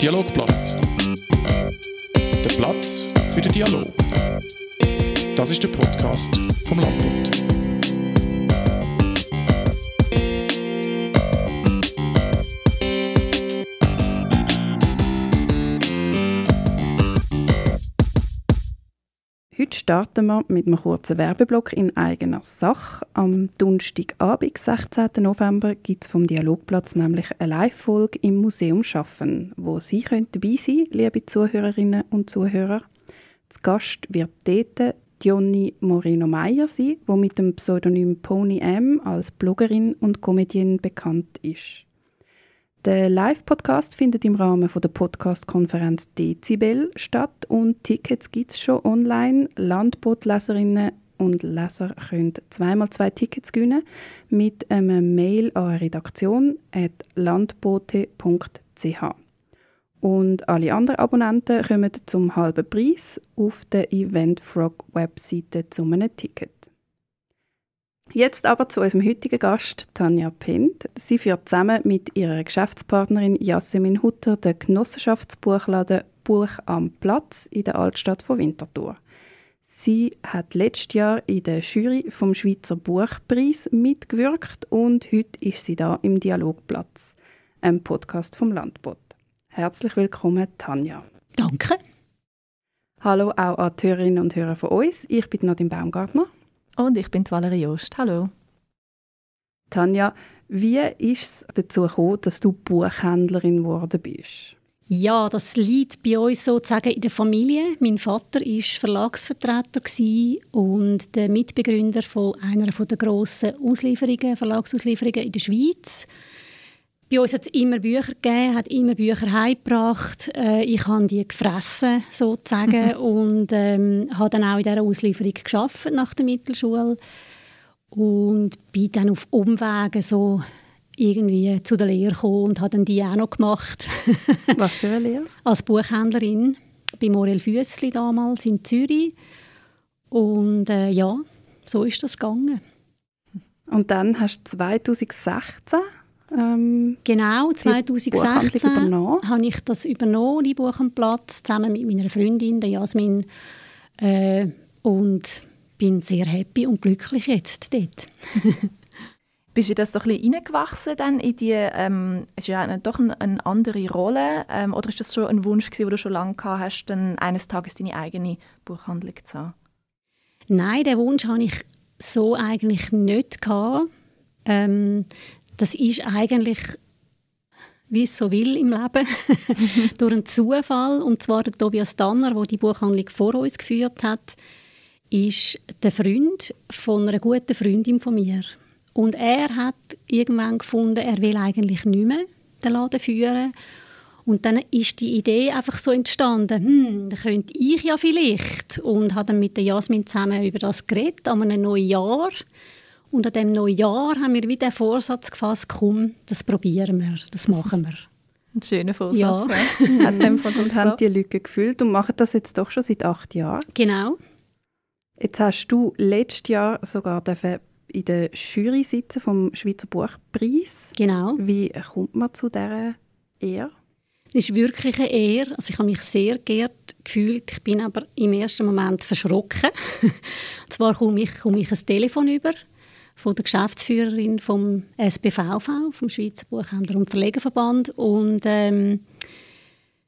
Dialogplatz. Der Platz für den Dialog. Das ist der Podcast vom Landbund. Starten wir mit einem kurzen Werbeblock in eigener Sache. Am Donnerstagabend, 16. November, gibt es vom Dialogplatz nämlich eine Live-Folge im Museum Schaffen, wo Sie können dabei sein liebe Zuhörerinnen und Zuhörer. Zu Gast wird dort Diony Moreno Meyer sein, die mit dem Pseudonym Pony M als Bloggerin und Comedienne bekannt ist. Der Live-Podcast findet im Rahmen der Podcast-Konferenz Dezibel statt und Tickets gibt es schon online. Landbootleserinnen und Leser können zweimal zwei Tickets gewinnen mit einem Mail an Redaktion landbote.ch. Und alle anderen Abonnenten kommen zum halben Preis auf der Eventfrog-Webseite zu einem Ticket. Jetzt aber zu unserem heutigen Gast, Tanja Pent. Sie führt zusammen mit ihrer Geschäftspartnerin Jasmin Hutter den Genossenschaftsbuchladen Buch am Platz in der Altstadt von Winterthur. Sie hat letztes Jahr in der Jury vom Schweizer Buchpreis mitgewirkt und heute ist sie da im Dialogplatz, einem Podcast vom Landbot. Herzlich willkommen, Tanja. Danke. Hallo auch an die Hörerinnen und Hörer von uns. Ich bin Nadine Baumgartner. Und ich bin Valerie Jost. Hallo. Tanja, wie ist es dazu gekommen, dass du Buchhändlerin geworden bist? Ja, das liegt bei uns sozusagen in der Familie. Mein Vater war Verlagsvertreter und der Mitbegründer von einer der grossen Auslieferungen, Verlagsauslieferungen in der Schweiz. Bei uns hat es immer Bücher gegeben, hat immer Bücher heimgebracht. Äh, ich habe die gefressen, sozusagen, und ähm, habe dann auch in dieser Auslieferung geschafft nach der Mittelschule und bin dann auf Umwegen so irgendwie zu der Lehre gekommen und habe dann die auch noch gemacht. Was für eine Lehre? Als Buchhändlerin bei Morel Füssli damals in Zürich. Und äh, ja, so ist das gegangen. Und dann hast du 2016 ähm, genau, 2016 habe ich das übernommen, die Buch am Platz, zusammen mit meiner Freundin, der Jasmin. Äh, und bin sehr happy und glücklich jetzt dort. Bist du das so ein bisschen reingewachsen dann in die, ähm, es ist ja eine, doch eine, eine andere Rolle, ähm, oder ist das schon ein Wunsch gewesen, den du schon lange gehabt hast, dann eines Tages deine eigene Buchhandlung zu haben? Nein, den Wunsch hatte ich so eigentlich nicht gehabt. Ähm, das ist eigentlich wie es so will im Leben, durch einen Zufall. Und zwar der Tobias Danner, der die Buchhandlung vor uns geführt hat, ist der Freund von einer guten Freundin von mir. Und er hat irgendwann gefunden, er will eigentlich nicht mehr den Laden führen. Und dann ist die Idee einfach so entstanden, hm, da könnte ich ja vielleicht. Und hat dann mit der Jasmin zusammen über das geredet, an einem neuen Jahr. Und an diesem neuen Jahr haben wir wieder den Vorsatz gefasst, komm, das probieren wir, das machen wir. Ein schöner Vorsatz. Ja. hat dem von und haben die Lücke gefüllt und machen das jetzt doch schon seit acht Jahren. Genau. Jetzt hast du letztes Jahr sogar in der Jury sitzen vom Schweizer Buchpreis. Genau. Wie kommt man zu dieser Ehre? Es ist wirklich eine Ehre. Also ich habe mich sehr geehrt gefühlt. Ich bin aber im ersten Moment verschrocken. Und zwar komme ich, komme ich ein Telefon über von der Geschäftsführerin vom SBVV, vom Schweizer Buchhändler- und Verlegerverband. Und ähm,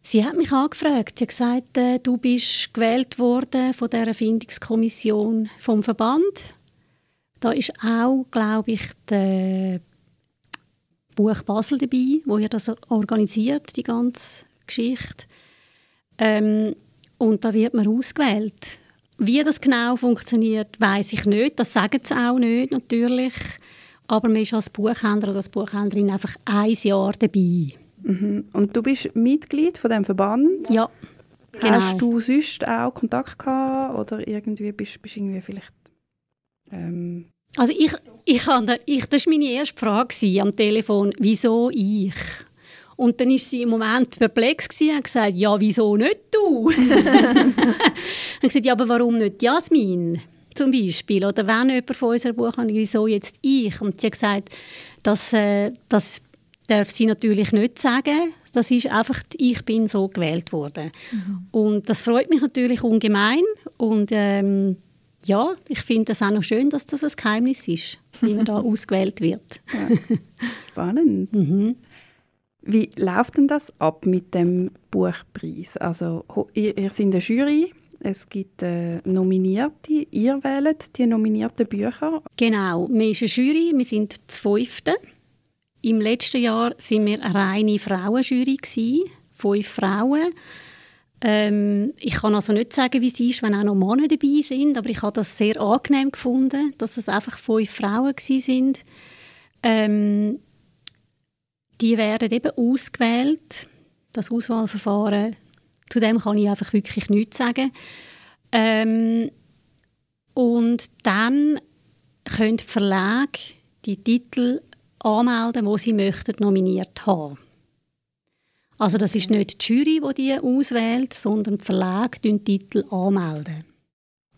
sie hat mich angefragt. Sie hat gesagt, äh, du bist gewählt worden von der Erfindungskommission vom Verband. Da ist auch, glaube ich, der Buch Basel dabei, wo ihr das organisiert, die ganze Geschichte. Ähm, und da wird man ausgewählt. Wie das genau funktioniert, weiß ich nicht. Das sagen sie auch nicht, natürlich. Aber man ist als Buchhändler oder als Buchhändlerin einfach ein Jahr dabei. Mhm. Und du bist Mitglied von dem Verband? Ja, genau. Hast du sonst auch Kontakt gehabt oder irgendwie bist, du irgendwie vielleicht... Ähm also ich, ich, ich, das war meine erste Frage am Telefon. Wieso ich? Und dann war sie im Moment perplex und hat gesagt, ja, wieso nicht du? dann gesagt, ja, aber warum nicht Jasmin? Zum Beispiel. Oder wenn jemand von unserer Buchhandlung, wieso jetzt ich? Und sie hat gesagt, dass, äh, dass darf sie natürlich nicht sagen. Das ist einfach, ich bin so gewählt worden. Mhm. Und das freut mich natürlich ungemein. Und ähm, ja, ich finde es auch noch schön, dass das ein Geheimnis ist, wie man da ausgewählt wird. Ja. Spannend. Mhm. Wie läuft denn das ab mit dem Buchpreis? Also ihr, ihr seid eine Jury, es gibt äh, Nominierte, ihr wählt die nominierten Bücher. Genau, wir sind eine Jury, wir sind das fünfte. Im letzten Jahr waren wir eine reine Frauenjury, fünf Frauen. Ähm, ich kann also nicht sagen, wie es ist, wenn auch noch Männer dabei sind, aber ich habe das sehr angenehm gefunden, dass es einfach fünf Frauen sind. Ähm, die werden eben ausgewählt. Das Auswahlverfahren, zu dem kann ich einfach wirklich nichts sagen. Ähm, und dann können die Verlage die Titel anmelden, wo sie möchten nominiert haben. Also das ist nicht die Jury, die die auswählt, sondern die Verlage die Titel anmelden.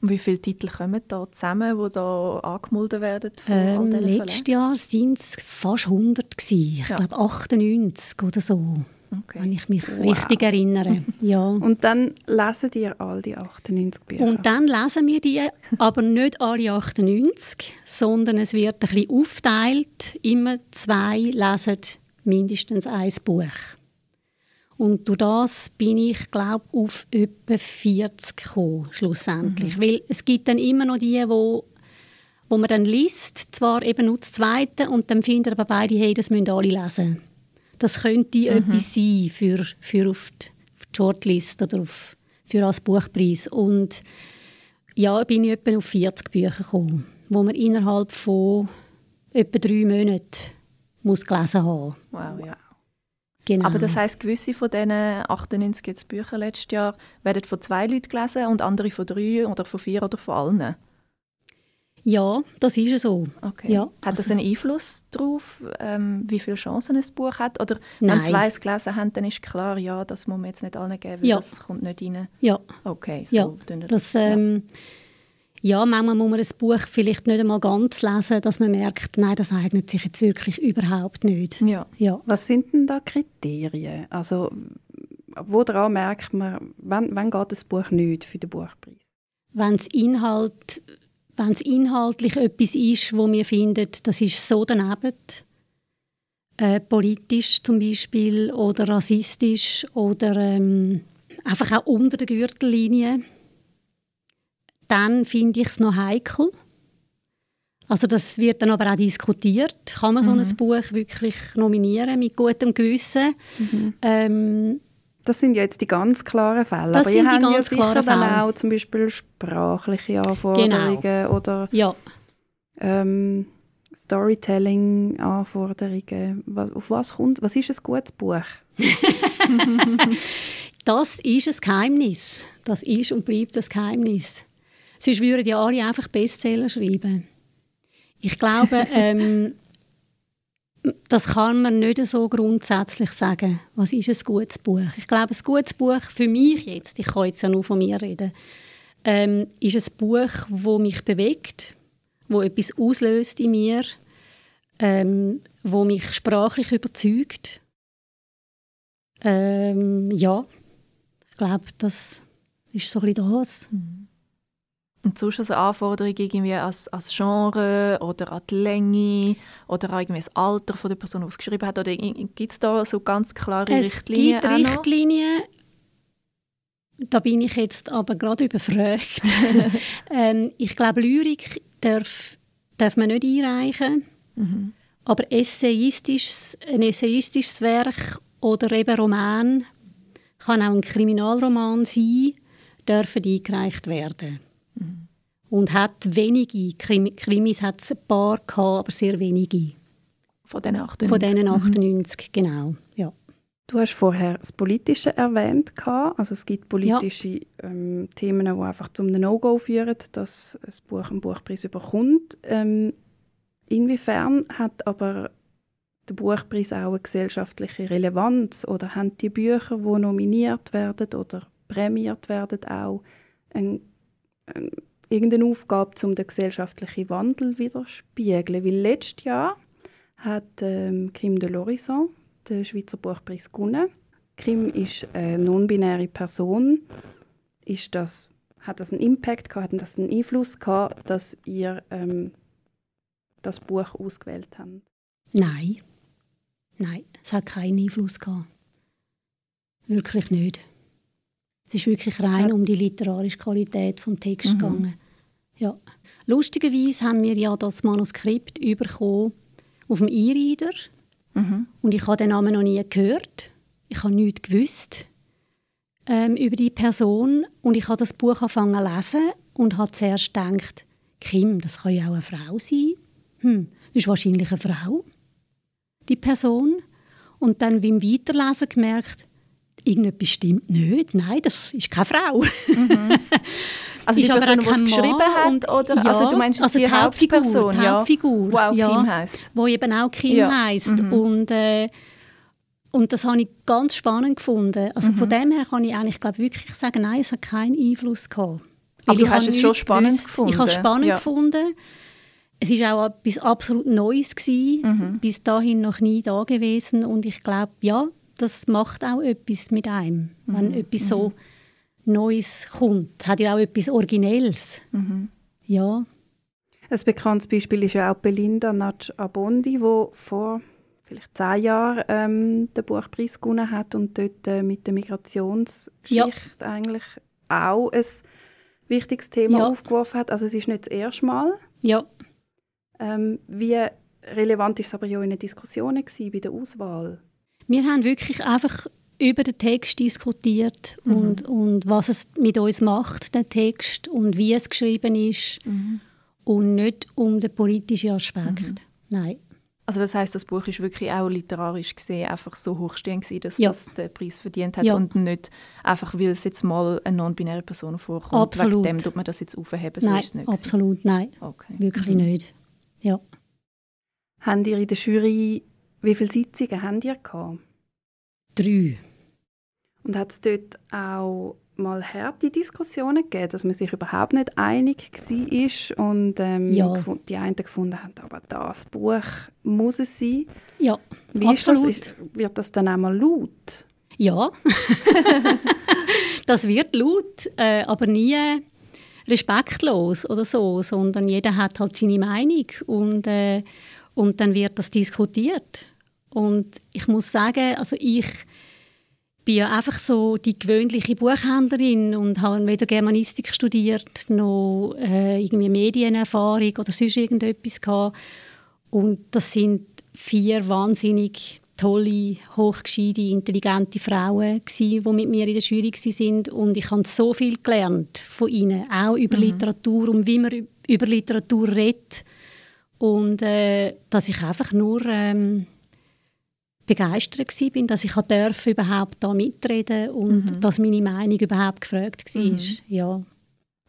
Wie viele Titel kommen da zusammen, die da angemeldet werden? Ähm, letztes Jahr waren es fast 100 gewesen. Ich ja. glaube 98 oder so. Okay. Wenn ich mich wow. richtig erinnere. Ja. Und dann lesen ihr all die 98 Bücher? Und dann lesen wir die, aber nicht alle 98, sondern es wird ein bisschen aufteilt. Immer zwei lesen mindestens ein Buch. Und durch das bin ich, glaube auf etwa 40 gekommen, schlussendlich. Mhm. Weil es gibt dann immer noch die, wo, wo man dann liest, zwar eben nur das Zweite, und dann findet aber beide, hey, das müssen alle lesen. Das könnte mhm. etwas sein für, für auf die, auf die Shortlist oder auf, für als Buchpreis. Und ja, bin ich etwa auf 40 Bücher gekommen, wo man innerhalb von etwa drei Monaten muss gelesen haben. Wow, ja. Genau. Aber das heißt, gewisse von diesen 98 jetzt Büchern letztes Jahr werden von zwei Leuten gelesen und andere von drei oder von vier oder von allen? Ja, das ist so. Okay. Ja, hat das also einen Einfluss darauf, ähm, wie viele Chancen ein Buch hat? Oder Nein. wenn zwei es gelesen haben, dann ist klar, ja, das muss man jetzt nicht allen geben, ja. das kommt nicht rein? Ja. Okay, so ja. das. das ähm, ja ja, manchmal muss man ein Buch vielleicht nicht einmal ganz lesen, dass man merkt, nein, das eignet sich jetzt wirklich überhaupt nicht. Ja. ja. Was sind denn da Kriterien? Also, woran merkt man, wann, wann geht das Buch nicht für den Buchpreis? Wenn es Inhalt, wenn es inhaltlich etwas ist, wo wir finden, das ist so daneben, äh, politisch zum Beispiel oder rassistisch oder ähm, einfach auch unter der Gürtellinie, dann finde ich es noch heikel. Also das wird dann aber auch diskutiert. Kann man mhm. so ein Buch wirklich nominieren mit gutem Gewissen? Mhm. Ähm, das sind ja jetzt die ganz klaren Fälle. Das aber sind ihr die ganz ja klaren dann Fälle. auch zum Beispiel sprachliche Anforderungen genau. oder ja. ähm, Storytelling-Anforderungen. Was, auf was kommt? Was ist ein gutes Buch? das ist ein Geheimnis. Das ist und bleibt ein Geheimnis. Sonst würden ja alle einfach Bestseller schreiben. Ich glaube, ähm, das kann man nicht so grundsätzlich sagen. Was ist ein gutes Buch? Ich glaube, ein gutes Buch für mich jetzt, ich kann jetzt ja nur von mir reden, ähm, ist ein Buch, das mich bewegt, wo etwas auslöst in mir, ähm, wo mich sprachlich überzeugt. Ähm, ja, ich glaube, das ist so ein bisschen das. Mhm. Und sonst also Anforderungen irgendwie als, als Genre oder an die Länge oder irgendwie das Alter von der Person, die es geschrieben hat? Oder gibt es da so ganz klare es Richtlinien? Es gibt Richtlinien. Da bin ich jetzt aber gerade überfragt. ähm, ich glaube, Lyrik darf, darf man nicht einreichen. Mhm. Aber essayistisch, ein essayistisches Werk oder eben Roman, kann auch ein Kriminalroman sein, dürfen eingereicht werden. Und hat wenige, Krimis hat es ein paar gehabt, aber sehr wenige. Von den 98? Von diesen 98, mhm. genau, ja. Du hast vorher das Politische erwähnt. Also es gibt politische ja. ähm, Themen, die einfach zum No-Go führen, dass ein Buch einen Buchpreis bekommt. Ähm, inwiefern hat aber der Buchpreis auch eine gesellschaftliche Relevanz? Oder haben die Bücher, die nominiert werden oder prämiert werden, auch einen ähm, irgendeine Aufgabe, um den gesellschaftlichen Wandel widerspiegeln. Weil letztes Jahr hat ähm, Kim de Lorison den Schweizer Buchpreis gewonnen. Kim ist eine non-binäre Person. Ist das, hat das einen Impact gehabt, hat das einen Einfluss gehabt, dass ihr ähm, das Buch ausgewählt habt? Nein. Nein, es hat keinen Einfluss gehabt. Wirklich nicht. Es ist wirklich rein um die literarische Qualität des Textes mhm. gegangen. Ja. Lustigerweise haben wir ja das Manuskript bekommen auf dem E-Reader. Mhm. Und ich habe den Namen noch nie gehört. Ich habe nichts gewusst ähm, über die Person. Und ich habe das Buch angefangen zu lesen und habe zuerst gedacht, Kim, das kann ja auch eine Frau sein. Hm, das ist wahrscheinlich eine Frau, die Person. Und dann beim Weiterlesen gemerkt, irgendetwas stimmt nicht. Nein, das ist keine Frau. Mhm. Also die Person, die es geschrieben hat? Oder? Ja, also du meinst also die, die Hauptfigur, die Hauptfigur, ja, die auch Kim heisst. Wo eben auch Kim ja. heisst. Mhm. Und, äh, und das habe ich ganz spannend gefunden. Also mhm. von dem her kann ich eigentlich glaub, wirklich sagen, nein, es hat keinen Einfluss gehabt. Aber du hast es schon spannend gewusst. gefunden? Ich habe es spannend ja. gefunden. Es war auch etwas absolut Neues. Gewesen, mhm. Bis dahin noch nie da gewesen. Und ich glaube, ja, das macht auch etwas mit einem, wenn mhm. etwas so mhm. Neues kommt. Hat ja auch etwas Originelles. Mhm. Ja. Ein bekanntes Beispiel ist ja auch Belinda Natsch Abondi, die vor vielleicht zehn Jahren ähm, den Buchpreis gewonnen hat und dort äh, mit der Migrationsgeschichte ja. eigentlich auch ein wichtiges Thema ja. aufgeworfen hat. Also es ist nicht das erste Mal. Ja. Ähm, wie relevant ist es aber ja in den Diskussionen bei der Auswahl? Wir haben wirklich einfach über den Text diskutiert mhm. und, und was es mit uns macht, der Text, und wie es geschrieben ist. Mhm. Und nicht um den politischen Aspekt. Mhm. Nein. Also das heißt, das Buch ist wirklich auch literarisch gesehen einfach so hochstehend gewesen, dass ja. das den Preis verdient hat ja. und nicht einfach, weil es jetzt mal eine non-binäre Person vorkommt. Absolut. Wegen dem tut man das jetzt aufheben. So nein, ist es nicht absolut, gewesen. nein. Okay. Wirklich mhm. nicht. Ja. Haben ihr in der Jury wie viele Sitzungen habt ihr gehabt? Drei. Und hat es dort auch mal harte Diskussionen gegeben, dass man sich überhaupt nicht einig war und ähm, ja. die einen gefunden haben, aber das Buch muss es sein. Ja, Wie absolut. Ist das? Ist, wird das dann auch mal laut? Ja, das wird laut, äh, aber nie respektlos oder so, sondern jeder hat halt seine Meinung und, äh, und dann wird das diskutiert. Und ich muss sagen, also ich bin ja einfach so die gewöhnliche Buchhändlerin und habe weder Germanistik studiert noch äh, irgendwie Medienerfahrung oder sonst irgendetwas gehabt. Und das sind vier wahnsinnig tolle, hochgescheite, intelligente Frauen gewesen, die mit mir in der Jury sind und ich habe so viel gelernt von ihnen, auch über mhm. Literatur und wie man über Literatur redet und äh, dass ich einfach nur ähm, begeistert bin, dass ich darf überhaupt da mitreden und mhm. dass meine Meinung überhaupt gefragt war. Mhm. Ja.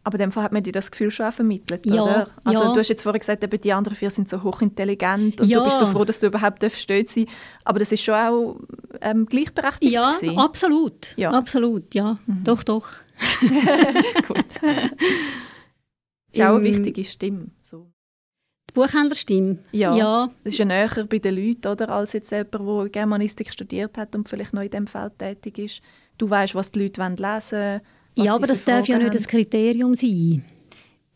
Aber in dem Fall hat man dir das Gefühl schon auch vermittelt, ja, oder? Also ja. du hast jetzt vorhin gesagt, eben die anderen vier sind so hochintelligent und ja. du bist so froh, dass du überhaupt stolz sein Aber das ist schon auch ähm, gleichberechtigt Ja, gewesen. absolut. Ja. Absolut, ja. Mhm. Doch, doch. Gut. ist auch eine wichtige Stimme. So. Buchhändlerstimme. Ja, ja. Das ist ja näher bei den Leuten, oder, als jetzt jemand, der Germanistik studiert hat und vielleicht noch in diesem Feld tätig ist. Du weißt, was die Leute lesen wollen. Ja, aber das darf ja nicht das Kriterium sein.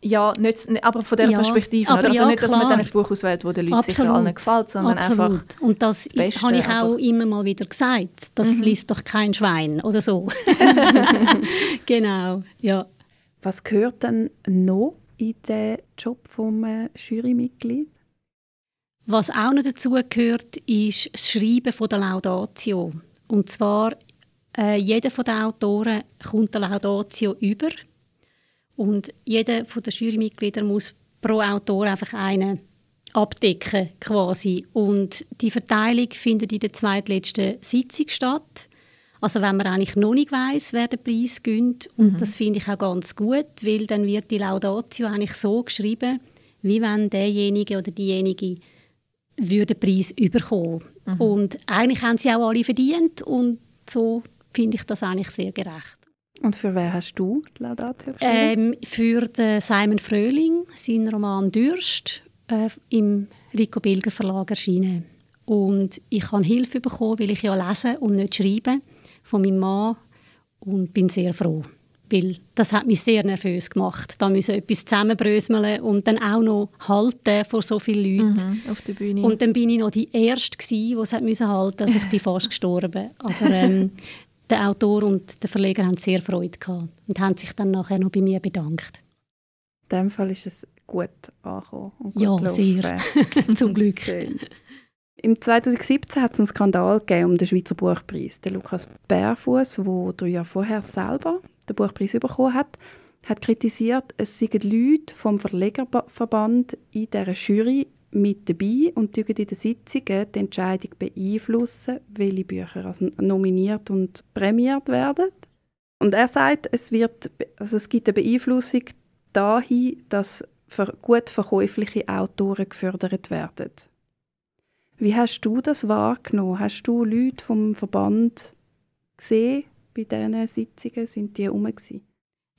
Ja, nicht, aber von dieser ja, Perspektive. Also ja, nicht, dass klar. man dann ein Buch auswählt, das den Leuten Absolut. sicher allen gefällt, sondern Absolut. einfach Und das, das habe ich auch aber. immer mal wieder gesagt. Das Mhm. liest doch kein Schwein oder so. genau, ja. Was gehört denn noch in den Job vom äh, Jurymitglied? Was auch noch dazu gehört, ist das Schreiben der Laudatio. Und zwar, äh, jeder von den Autoren kommt eine Laudatio über. Und jeder von den Jurymitgliedern muss pro Autor einfach einen abdecken quasi. Und die Verteilung findet in der zweitletzten Sitzung statt. Also wenn man eigentlich noch nicht weiß, wer den Preis gönnt. Und das finde ich auch ganz gut, weil dann wird die Laudatio eigentlich so geschrieben, wie wenn derjenige oder diejenige würde den Preis überkommen. Und eigentlich haben sie auch alle verdient und so finde ich das eigentlich sehr gerecht. Und für wen hast du die Laudatio geschrieben? Ähm, für den Simon Fröhling, seinen Roman «Dürst», äh, im Rico Bilger Verlag erschienen. Und ich habe Hilfe bekommen, weil ich ja lesen und nicht schreiben, von meinem Mann. Und bin sehr froh. Weil das hat mich sehr nervös gemacht. Da müssen etwas zusammenbröseln und dann auch noch halten vor so vielen Leuten. Mhm, auf der Bühne. Und dann bin ich noch die Erste gewesen, die es hat müssen halten Also ich bin fast gestorben. Aber ähm, der Autor und der Verleger haben sehr Freude gehabt und haben sich dann nachher noch bei mir bedankt. In dem Fall ist es gut angekommen. Und gut Ja, gelaufen. sehr. Zum Glück. Schön. Im 2017 hat es einen Skandal gegeben um den Schweizer Buchpreis. Der Lukas Bärfuß, der drei Jahre vorher selber den Buchpreis bekommen hat, hat kritisiert, es seien Leute vom Verlegerverband in dieser Jury mit dabei und in den Sitzungen die Entscheidung beeinflussen, welche Bücher also nominiert und prämiert werden. Und er sagt, es, wird, also es gibt eine Beeinflussung dahin, dass gut verkäufliche Autoren gefördert werden. Wie hast du das wahrgenommen? Hast du Leute vom Verband gesehen bei diesen Sitzungen? Sind die herum?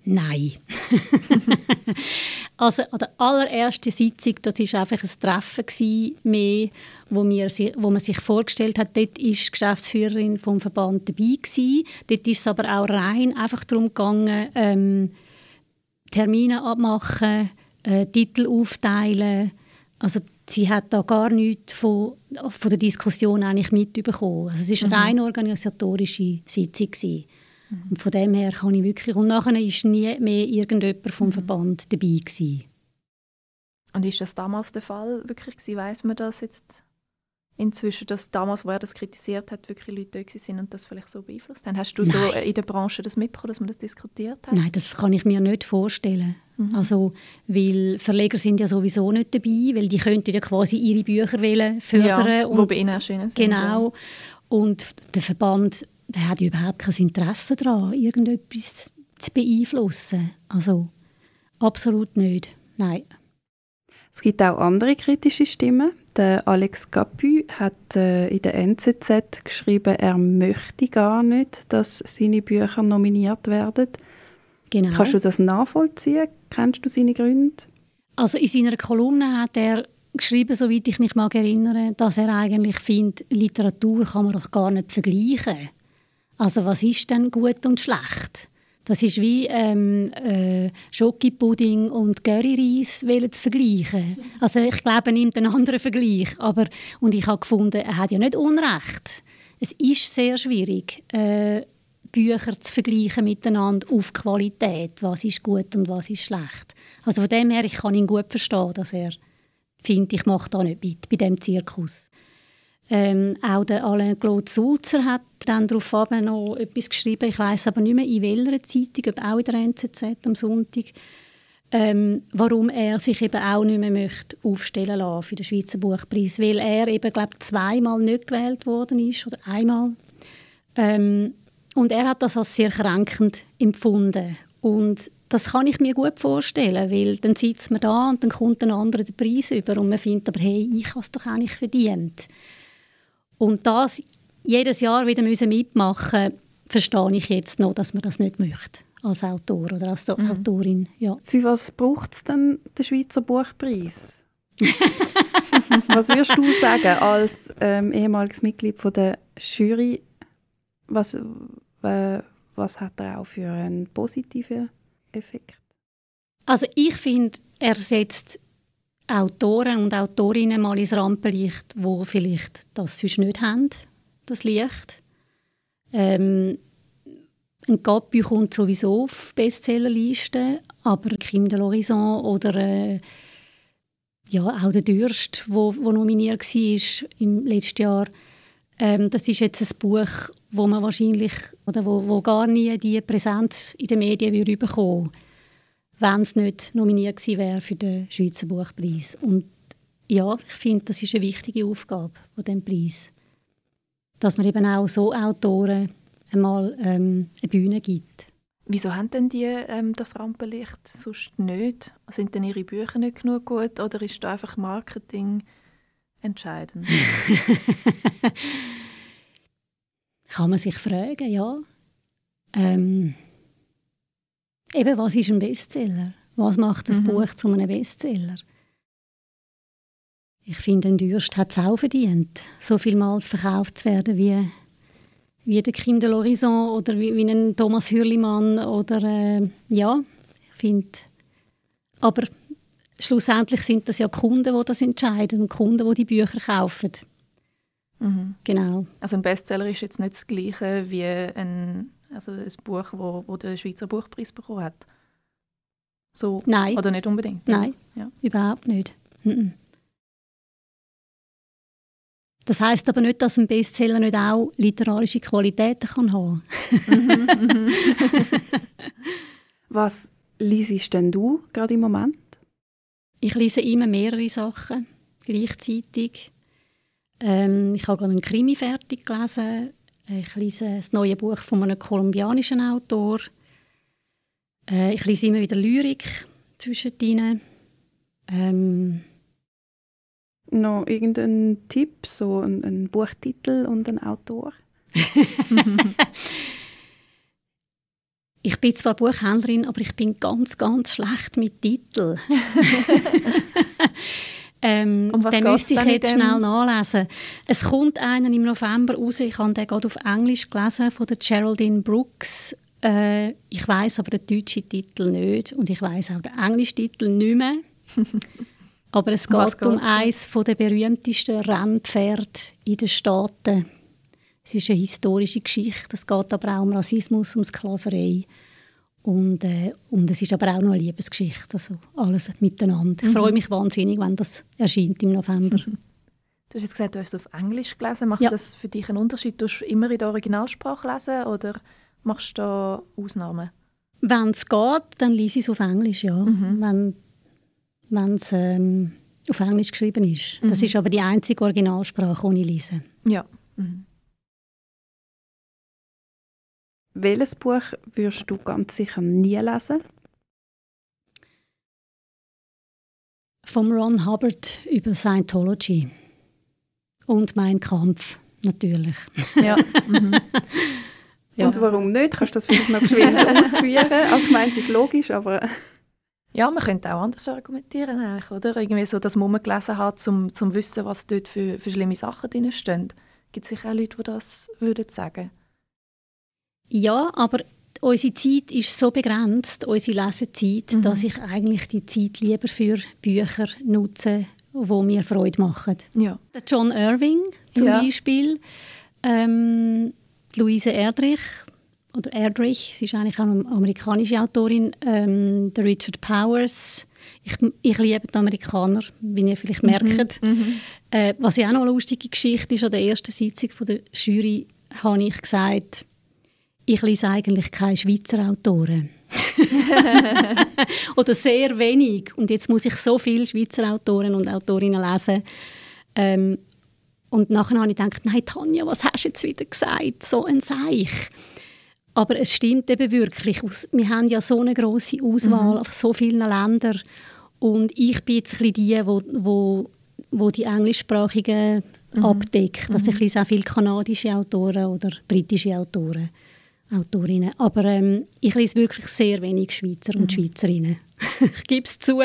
Nein. also an der allerersten Sitzung, das war einfach ein Treffen gewesen, mehr, wo, wir, wo man sich vorgestellt hat, dort war die Geschäftsführerin vom Verband dabei gewesen. Dort ist es aber auch rein einfach darum gegangen, ähm, Termine abmachen, äh, Titel aufteilen. Also sie hat da gar nichts von, von der Diskussion eigentlich mitbekommen. Also es war eine rein organisatorische Sitzung. Gewesen. Und von dem her kann ich wirklich... Und nachher war nie mehr irgendjemand vom Verband dabei. Gewesen. Und ist das damals der Fall wirklich gewesen? Weiss man das jetzt inzwischen, dass damals, wo er das kritisiert hat, wirklich Leute da sind und das vielleicht so beeinflusst haben? Hast du so Nein. äh, in der Branche das mitbekommen, dass man das diskutiert hat? Nein, das kann ich mir nicht vorstellen. Also, weil Verleger sind ja sowieso nicht dabei, weil die könnten ja quasi ihre Bücher wollen fördern. ja, wo und bei ihnen erschienen sind. Genau. Und der Verband der hat überhaupt kein Interesse daran, irgendetwas zu beeinflussen. Also absolut nicht. Nein. Es gibt auch andere kritische Stimmen. Der Alex Capu hat äh, in der NZZ geschrieben, er möchte gar nicht, dass seine Bücher nominiert werden. Genau. Kannst du das nachvollziehen? Kennst du seine Gründe? Also in seiner Kolumne hat er geschrieben, soweit ich mich mag erinnere, dass er eigentlich findet, Literatur kann man doch gar nicht vergleichen. Also was ist denn gut und schlecht? Das ist wie ähm, äh, Schokipudding und Curryreis zu vergleichen. Also ich glaube, er nimmt einen anderen Vergleich. Aber, und ich habe gefunden, er hat ja nicht Unrecht. Es ist sehr schwierig, äh, Bücher zu vergleichen miteinander auf Qualität. Was ist gut und was ist schlecht. Also von dem her, ich kann ihn gut verstehen, dass er findet, ich mache da nicht mit, bei dem Zirkus. Ähm, auch der Alain Claude Sulzer hat dann darauf noch etwas geschrieben, ich weiß aber nicht mehr in welcher Zeitung, ob auch in der NZZ am Sonntag, ähm, warum er sich eben auch nicht mehr möchte aufstellen lassen für den Schweizer Buchpreis, weil er eben, glaube zweimal nicht gewählt worden ist, oder einmal. Ähm, und er hat das als sehr kränkend empfunden. Und das kann ich mir gut vorstellen, weil dann sitzt man da und dann kommt ein anderer den Preis über und man findet aber, hey, ich habe es doch eigentlich verdient. Und das jedes Jahr wieder müssen mitmachen verstehe ich jetzt noch, dass man das nicht möchte als Autor oder als Autorin. Ja. Für was braucht es denn den Schweizer Buchpreis? was würdest du sagen als ähm, ehemaliges Mitglied von der Jury? Was, was hat er auch für einen positiven Effekt? Also ich finde, er setzt Autoren und Autorinnen mal ins Rampenlicht, wo vielleicht das sonst nicht haben, das Licht. Ähm, ein Gabi kommt sowieso auf Bestsellerlisten, aber Kim de l'Horizon oder äh, ja, auch der Dürst, wo, wo nominiert war im letzten Jahr, ähm, das ist jetzt ein Buch, wo man wahrscheinlich oder wo, wo gar nie die Präsenz in den Medien würde bekommen wenn es nicht nominiert gewesen wäre für den Schweizer Buchpreis. Und ja, ich finde, das ist eine wichtige Aufgabe von dem Preis, dass man eben auch so Autoren einmal ähm, eine Bühne gibt. Wieso haben denn die ähm, das Rampenlicht sonst nicht? Sind denn ihre Bücher nicht genug gut oder ist da einfach Marketing entscheidend? Kann man sich fragen, ja. Ähm, eben, was ist ein Bestseller? Was macht das Mhm. Buch zu einem Bestseller? ich finde, ein Dürst hat es auch verdient, so vielmals verkauft zu werden wie, wie der Kim de l'Horizon oder wie, wie ein Thomas Hürlimann oder äh, ja, ich finde, aber schlussendlich sind das ja Kunden, die das entscheiden und Kunden, die die Bücher kaufen. Mhm. Genau. Also ein Bestseller ist jetzt nicht das gleiche wie ein, also ein Buch, wo, wo den Schweizer Buchpreis bekommen hat. So, Nein. Oder nicht unbedingt? Nein, Ja. überhaupt nicht. Mhm. Das heißt aber nicht, dass ein Bestseller nicht auch literarische Qualitäten kann haben. Was liest denn du gerade im Moment? Ich lese immer mehrere Sachen gleichzeitig. Ähm, ich habe gerade einen Krimi fertig gelesen. Ich lese das neue Buch von einem kolumbianischen Autor. Äh, ich lese immer wieder Lyrik zwischendrin. Ähm, Noch irgendein Tipp, so ein, ein Buchtitel und ein Autor? ich bin zwar Buchhändlerin, aber ich bin ganz, ganz schlecht mit Titeln. ähm, Um den müsste ich jetzt schnell nachlesen. Es kommt einen im November raus. Ich habe den gerade auf Englisch gelesen von der Geraldine Brooks. Äh, ich weiß aber den deutschen Titel nicht und ich weiß auch den englischen Titel nicht mehr. aber es Um geht um eines von der berühmtesten Rennpferde in den Staaten. Es ist eine historische Geschichte. Es geht aber auch um Rassismus, um Sklaverei. Und, äh, und es ist aber auch noch eine Liebesgeschichte. Also alles miteinander. Ich freue mich wahnsinnig, wenn das erscheint im November. Du hast jetzt gesagt, du hast es auf Englisch gelesen. Macht Ja. das für dich einen Unterschied? Du immer in der Originalsprache lesen oder machst du da Ausnahmen? Wenn es geht, dann lese ich es auf Englisch, ja. Mhm. Wenn es ähm, auf Englisch geschrieben ist. Das Mhm. ist aber die einzige Originalsprache, die ich lese. Ja. Mhm. Welches Buch würdest du ganz sicher nie lesen? Vom Ron Hubbard über Scientology. Und Mein Kampf, natürlich. Ja. Mhm. Ja. Und warum nicht? Kannst du das vielleicht noch geschwind ausführen? Also ich meine, es ist logisch, aber ja, man könnte auch anders argumentieren, eigentlich, oder? Irgendwie so, dass man gelesen hat, um zu wissen, was dort für, für schlimme Sachen drin stehen. Gibt es sicher auch Leute, die das würden sagen Ja, aber unsere Zeit ist so begrenzt, unsere Lesezeit, Mhm. dass ich eigentlich die Zeit lieber für Bücher nutze, die mir Freude machen. Ja. Der John Irving zum Ja. Beispiel, ähm, Luise Erdrich, oder Erdrich, sie ist eigentlich auch eine amerikanische Autorin, ähm, der Richard Powers. Ich, ich liebe die Amerikaner, wie ihr vielleicht merkt. Mhm. Äh, was ja auch noch eine lustige Geschichte ist, an der ersten Sitzung von der Jury habe ich gesagt, ich lese eigentlich keine Schweizer Autoren. Oder sehr wenig. Und jetzt muss ich so viele Schweizer Autoren und Autorinnen lesen. Ähm, und nachher habe ich gedacht, nein Tanja, was hast du jetzt wieder gesagt? So ein Seich. Aber es stimmt eben wirklich. Wir haben ja so eine grosse Auswahl auf so vielen Ländern. Und ich bin jetzt ein die, wo, wo, wo die englischsprachigen abdeckt. Also ich lese auch viele kanadische Autoren oder britische Autoren, Autorinnen. Aber ähm, ich lese wirklich sehr wenig Schweizer und Schweizerinnen. ich gebe es zu.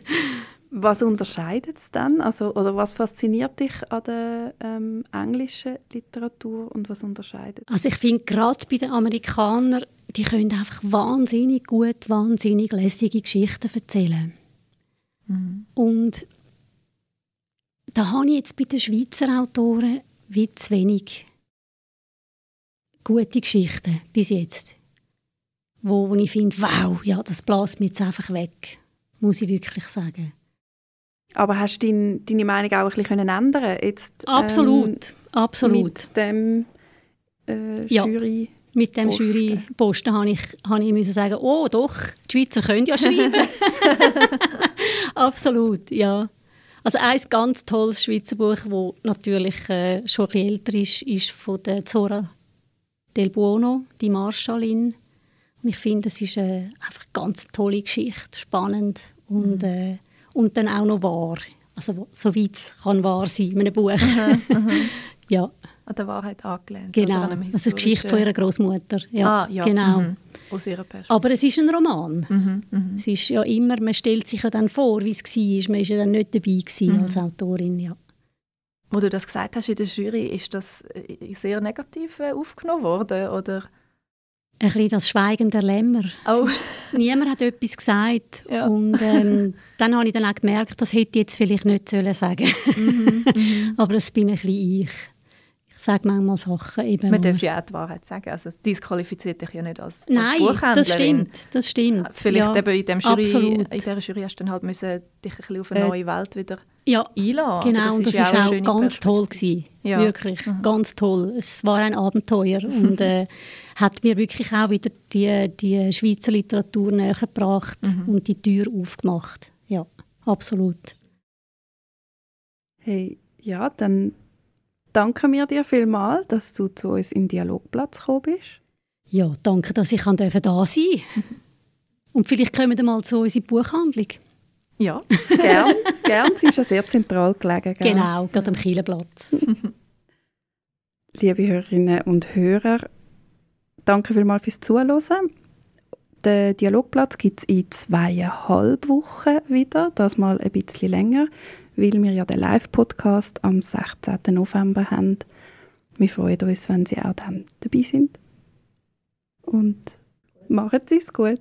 was unterscheidet es dann? Also, oder was fasziniert dich an der ähm, englischen Literatur und was unterscheidet? Also ich finde gerade bei den Amerikanern, die können einfach wahnsinnig gut, wahnsinnig lässige Geschichten erzählen. Und da habe ich jetzt bei den Schweizer Autoren wie zu wenig gute Geschichten bis jetzt. Wo, wo ich finde, wow, ja, das bläst mir jetzt einfach weg. Muss ich wirklich sagen. Aber hast du dein, deine Meinung auch ein bisschen können ändern jetzt, ähm, Absolut, absolut. Mit dem äh, Ja. Jury. Mit dem Posten. Juryposten habe ich, habe ich müssen sagen, oh doch, die Schweizer können ja schreiben. Absolut, ja. Also ein ganz tolles Schweizer Buch, das natürlich äh, schon ein bisschen älter ist, ist von der Zora Del Buono, die Marschallin. Und ich finde, es ist äh, einfach eine ganz tolle Geschichte, spannend und, äh, und dann auch noch wahr. Also soweit es kann wahr sein in einem Buch. ja. an der Wahrheit angelehnt. Genau, das ist die Geschichte von ihrer Großmutter. Ja, ah, ja. genau. Mhm. Aus ihrer Perspektive. Aber es ist ein Roman. Mhm, mhm. Es ist ja immer, man stellt sich ja dann vor, wie es war. Man war ja dann nicht dabei gewesen Mhm. als Autorin. Ja. Wo du das gesagt hast in der Jury, ist das äh, sehr negativ äh, aufgenommen worden? Oder? Ein bisschen das Schweigen der Lämmer. Oh. Niemand hat etwas gesagt. Ja. Und ähm, dann habe ich dann auch gemerkt, das hätte ich jetzt vielleicht nicht sollen sagen Mhm, mhm. Aber es bin ein bisschen ich. Ich sage manchmal Sachen eben. Man darf ja auch die Wahrheit sagen. Also, es disqualifiziert dich ja nicht als, als Nein, Buchhändlerin. das stimmt. Das stimmt. Vielleicht ja, eben in, dem Jury, absolut. in dieser Jury hast du dann halt müssen dich ein bisschen auf eine Äh, neue Welt wieder Ja, einladen. genau. und das ja ist eine auch ganz toll gewesen. Ja. Wirklich, Mhm. ganz toll. Es war ein Abenteuer und äh, hat mir wirklich auch wieder die, die Schweizer Literatur näher gebracht Mhm. und die Tür aufgemacht. Ja, absolut. Hey, ja, dann danken wir dir vielmals, dass du zu uns in Dialogplatz gekommen bist. Ja, danke, dass ich da sein durfte. Und vielleicht kommen wir mal zu unserer Buchhandlung. Ja, Gern, gern. Sie ist ja sehr zentral gelegen. Gell? Genau, gerade am Kielenplatz. Liebe Hörerinnen und Hörer, danke vielmals fürs Zuhören. Den Dialogplatz gibt es in zweieinhalb Wochen wieder, das mal ein bisschen länger, weil wir ja den Live-Podcast am 16. November haben. Wir freuen uns, wenn Sie auch dann dabei sind. Und machen Sie es gut.